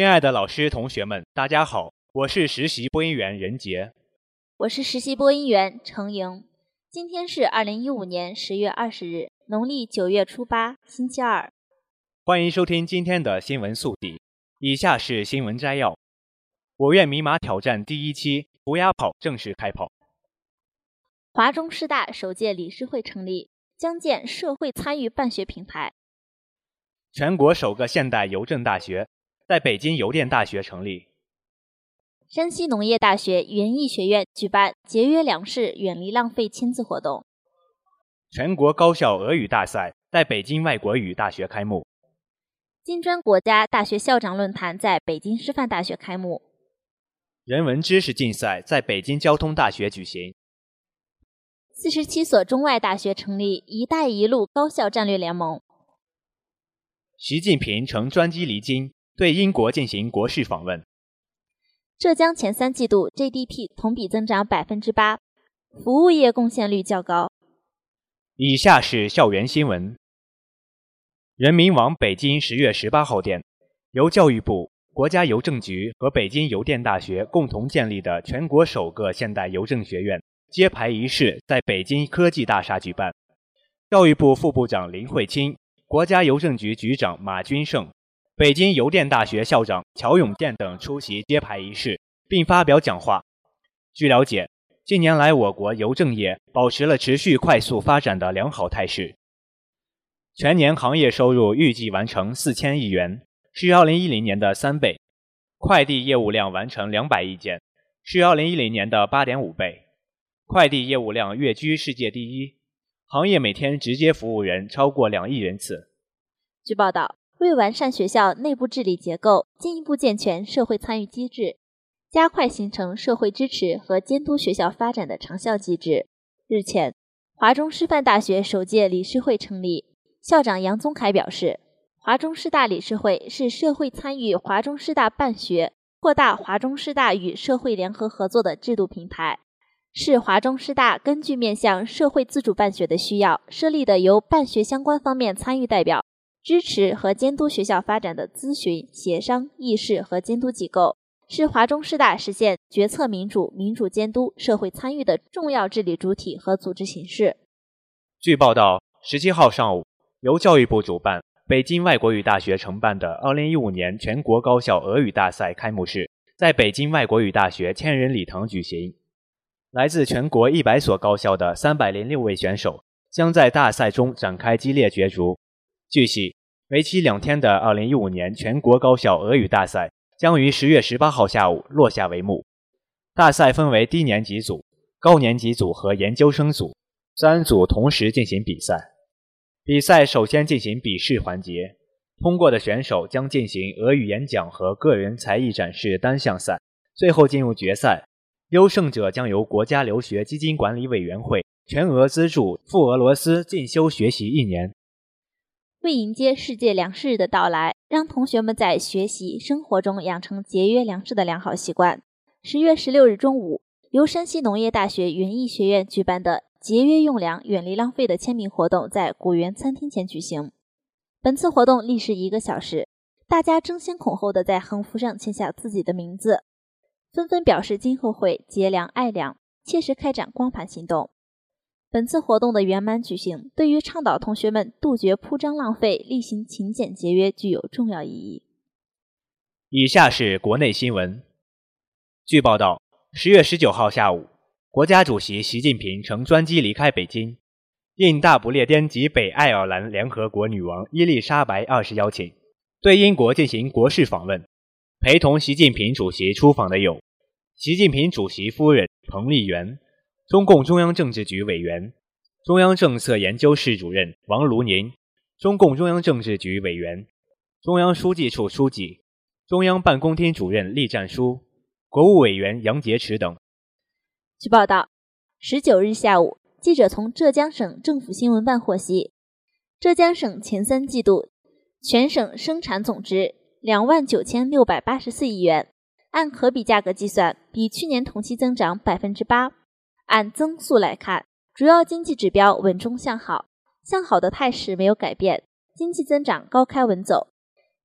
亲爱的老师、同学们，大家好，我是实习播音员任杰，我是实习播音员程莹。今天是二零一五年十月二十日，农历九月初八，星期二。欢迎收听今天的新闻速递。以下是新闻摘要：我院密码挑战第一期涂鸦跑正式开跑。华中师大首届理事会成立，将建社会参与办学平台。全国首个现代邮政大学。在北京邮电大学成立。山西农业大学园艺学院举办节约粮食、远离浪费亲子活动。全国高校俄语大赛在北京外国语大学开幕。金砖国家大学校长论坛在北京师范大学开幕。人文知识竞赛在北京交通大学举行。四十七所中外大学成立“一带一路”高校战略联盟。习近平乘专机离京。对英国进行国事访问。浙江前三季度 GDP 同比增长百分之八，服务业贡献率较高。以下是校园新闻。人民网北京十月十八号电，由教育部、国家邮政局和北京邮电大学共同建立的全国首个现代邮政学院揭牌仪式在北京科技大厦举办。教育部副部长林慧卿，国家邮政局局长马军胜。北京邮电大学校长乔永健等出席揭牌仪式，并发表讲话。据了解，近年来我国邮政业保持了持续快速发展的良好态势，全年行业收入预计完成四千亿元，是2010年的三倍；快递业务量完成两百亿件，是2010年的八点五倍，快递业务量跃居世界第一，行业每天直接服务人超过两亿人次。据报道。为完善学校内部治理结构，进一步健全社会参与机制，加快形成社会支持和监督学校发展的长效机制，日前，华中师范大学首届理事会成立。校长杨宗凯表示，华中师大理事会是社会参与华中师大办学、扩大华中师大与社会联合合作的制度平台，是华中师大根据面向社会自主办学的需要设立的由办学相关方面参与代表。支持和监督学校发展的咨询、协商、议事和监督机构，是华中师大实现决策民主、民主监督、社会参与的重要治理主体和组织形式。据报道，十七号上午，由教育部主办、北京外国语大学承办的二零一五年全国高校俄语大赛开幕式在北京外国语大学千人礼堂举行。来自全国一百所高校的三百零六位选手将在大赛中展开激烈角逐。据悉，为期两天的2015年全国高校俄语大赛将于十月十八号下午落下帷幕。大赛分为低年级组、高年级组和研究生组三组同时进行比赛。比赛首先进行笔试环节，通过的选手将进行俄语演讲和个人才艺展示单项赛，最后进入决赛。优胜者将由国家留学基金管理委员会全额资助赴俄罗斯进修学习一年。为迎接世界粮食日的到来，让同学们在学习生活中养成节约粮食的良好习惯。十月十六日中午，由山西农业大学园艺学院举办的“节约用粮，远离浪费”的签名活动在古园餐厅前举行。本次活动历时一个小时，大家争先恐后的在横幅上签下自己的名字，纷纷表示今后会节粮爱粮，切实开展光盘行动。本次活动的圆满举行，对于倡导同学们杜绝铺张浪费、厉行勤俭节约具有重要意义。以下是国内新闻。据报道，十月十九号下午，国家主席习近平乘专机离开北京，应大不列颠及北爱尔兰联合国女王伊丽莎白二世邀请，对英国进行国事访问。陪同习近平主席出访的有习近平主席夫人彭丽媛。中共中央政治局委员、中央政策研究室主任王沪宁，中共中央政治局委员、中央书记处书记、中央办公厅主任栗战书、国务委员杨洁篪等。据报道，十九日下午，记者从浙江省政府新闻办获悉，浙江省前三季度全省生产总值两万九千六百八十四亿元，按可比价格计算，比去年同期增长百分之八。按增速来看，主要经济指标稳中向好。向好的态势没有改变，经济增长高开稳走。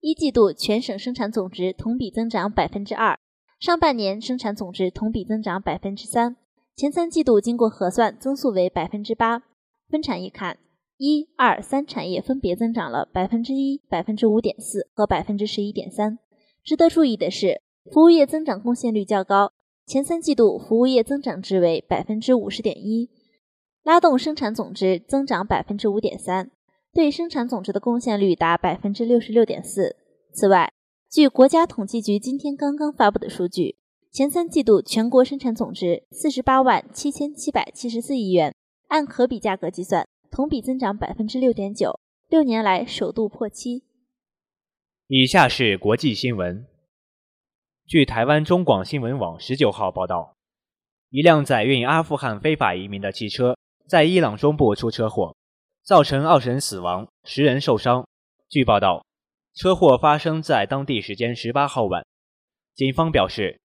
一季度全省生产总值同比增长百分之二，上半年生产总值同比增长百分之三，前三季度经过核算，增速为百分之八。分产业看，一、二、三产业分别增长了百分之一、百分之五点四和百分之十一点三。值得注意的是，服务业增长贡献率较高，前三季度服务业增长值为百分之五十点一。拉动生产总值增长百分之五点三，对生产总值的贡献率达百分之六十六点四。此外，据国家统计局今天刚刚发布的数据，前三季度全国生产总值四十八万七千七百七十四亿元，按可比价格计算，同比增长百分之六点九，六年来首度破七。以下是国际新闻。据台湾中广新闻网十九号报道，一辆载运阿富汗非法移民的汽车。在伊朗中部出车祸，造成二十人死亡，十人受伤。据报道，车祸发生在当地时间十八号晚。警方表示，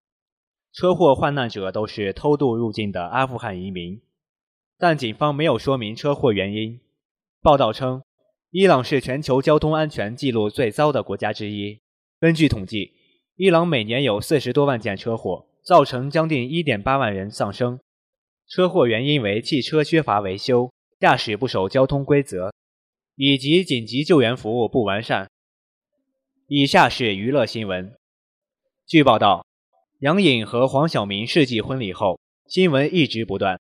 车祸患难者都是偷渡入境的阿富汗移民，但警方没有说明车祸原因。报道称，伊朗是全球交通安全记录最糟的国家之一。根据统计，伊朗每年有四十多万件车祸，造成将近一点八万人丧生。车祸原因为汽车缺乏维修、驾驶不守交通规则，以及紧急救援服务不完善。以下是娱乐新闻。据报道，杨颖和黄晓明世纪婚礼后，新闻一直不断。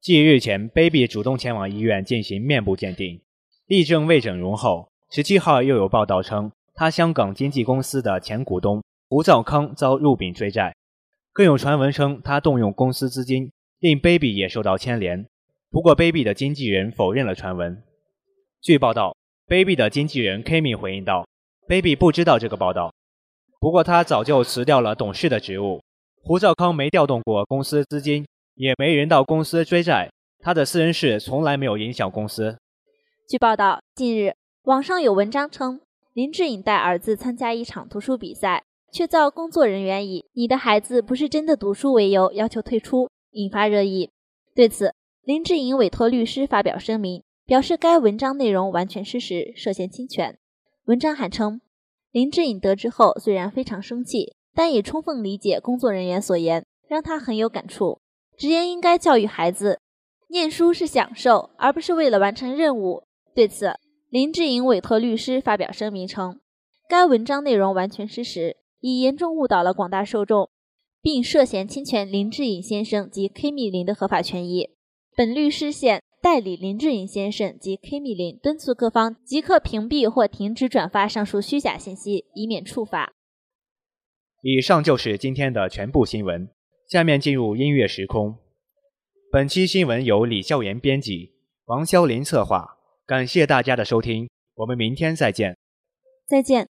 继日前，Baby 主动前往医院进行面部鉴定，力证未整容后，十七号又有报道称，他香港经纪公司的前股东胡兆康遭入禀追债，更有传闻称他动用公司资金。令 Baby 也受到牵连，不过 Baby 的经纪人否认了传闻。据报道，Baby 的经纪人 Kimi 回应道：“Baby 不知道这个报道，不过他早就辞掉了董事的职务。胡兆康没调动过公司资金，也没人到公司追债，他的私人事从来没有影响公司。”据报道，近日网上有文章称，林志颖带儿子参加一场读书比赛，却遭工作人员以“你的孩子不是真的读书”为由要求退出。引发热议。对此，林志颖委托律师发表声明，表示该文章内容完全失实，涉嫌侵权。文章还称，林志颖得知后虽然非常生气，但也充分理解工作人员所言，让他很有感触。直言应该教育孩子，念书是享受，而不是为了完成任务。对此，林志颖委托律师发表声明称，该文章内容完全失实，已严重误导了广大受众。并涉嫌侵权林志颖先生及 K 米林的合法权益。本律师现代理林志颖先生及 K 米林，敦促各方即刻屏蔽或停止转发上述虚假信息，以免触法。以上就是今天的全部新闻，下面进入音乐时空。本期新闻由李笑言编辑，王潇林策划。感谢大家的收听，我们明天再见。再见。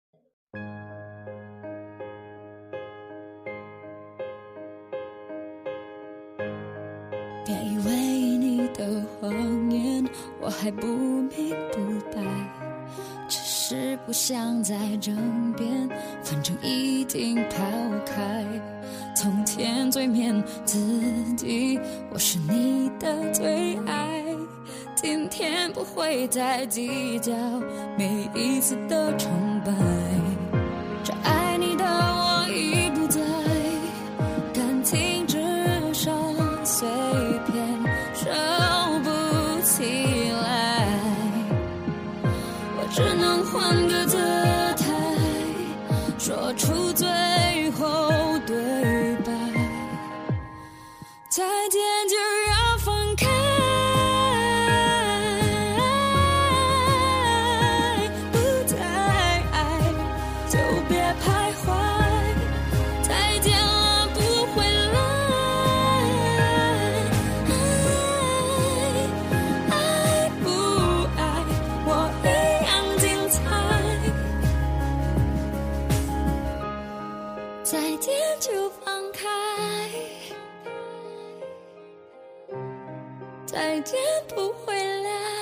还不明不白，只是不想再争辩，反正已经抛开。从前最面自己，我是你的最爱，今天不会再计较每一次的崇拜。只捡不回来